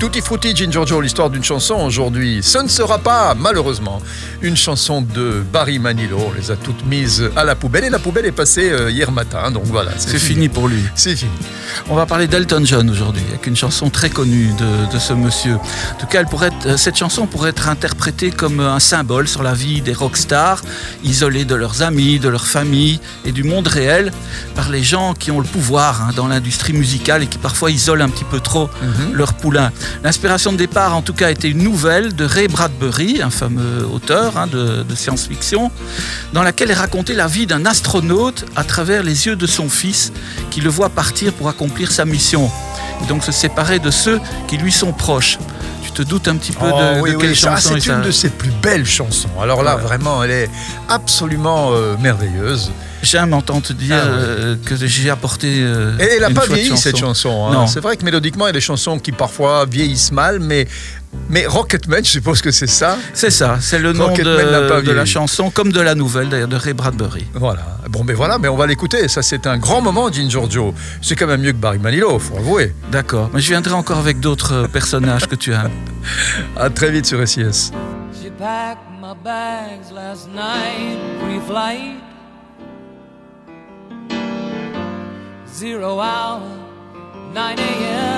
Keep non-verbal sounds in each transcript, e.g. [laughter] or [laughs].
Tutti Frutti Giorgio, l'histoire d'une chanson aujourd'hui. Ce ne sera pas, malheureusement, une chanson de Barry Manilow. On les a toutes mises à la poubelle et la poubelle est passée euh, hier matin. Donc voilà, c'est fini. pour lui. C'est fini. On va parler d'Elton John aujourd'hui, avec une chanson très connue de, ce monsieur. En tout cas, elle pourrait être, euh, cette chanson pourrait être interprétée comme un symbole sur la vie des rockstars, isolés de leurs amis, de leur famille et du monde réel, par les gens qui ont le pouvoir hein, dans l'industrie musicale et qui parfois isolent un petit peu trop mhm. leur poulain. L'inspiration de départ, en tout cas, était une nouvelle de Ray Bradbury, un fameux auteur hein, de, science-fiction, dans laquelle est racontée la vie d'un astronaute à travers les yeux de son fils, qui le voit partir pour accomplir sa mission, et donc se séparer de ceux qui lui sont proches. Te doutes un petit peu de, oh quelle chanson C'est une de ses plus belles chansons. Alors là, vraiment, elle est absolument euh, merveilleuse. J'aime entendre te dire ah euh, que j'ai apporté. Euh, et elle n'a pas vieilli cette chanson. Hein. C'est vrai que mélodiquement, il y a des chansons qui parfois vieillissent mal, mais mais Rocketman, je suppose que c'est ça. C'est ça, c'est le nom de, la chanson, comme de la nouvelle d'ailleurs de Ray Bradbury. Voilà. Bon, mais voilà, mais on va l'écouter. Ça, c'est un grand moment, Dean Giorgio. C'est quand même mieux que Barry Manilow, faut avouer. D'accord, mais je viendrai encore avec d'autres personnages que tu aimes. [laughs] À très vite sur SIS. zero hour, 9 a.m.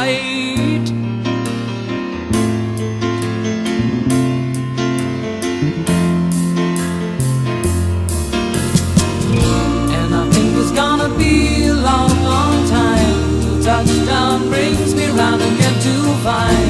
flight. And I think it's gonna be a long, long time till touchdown brings me round again to find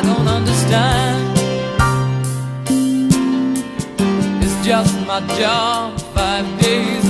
I don't understand. It's just my job five days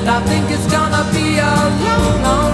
And I think it's gonna be a long, long.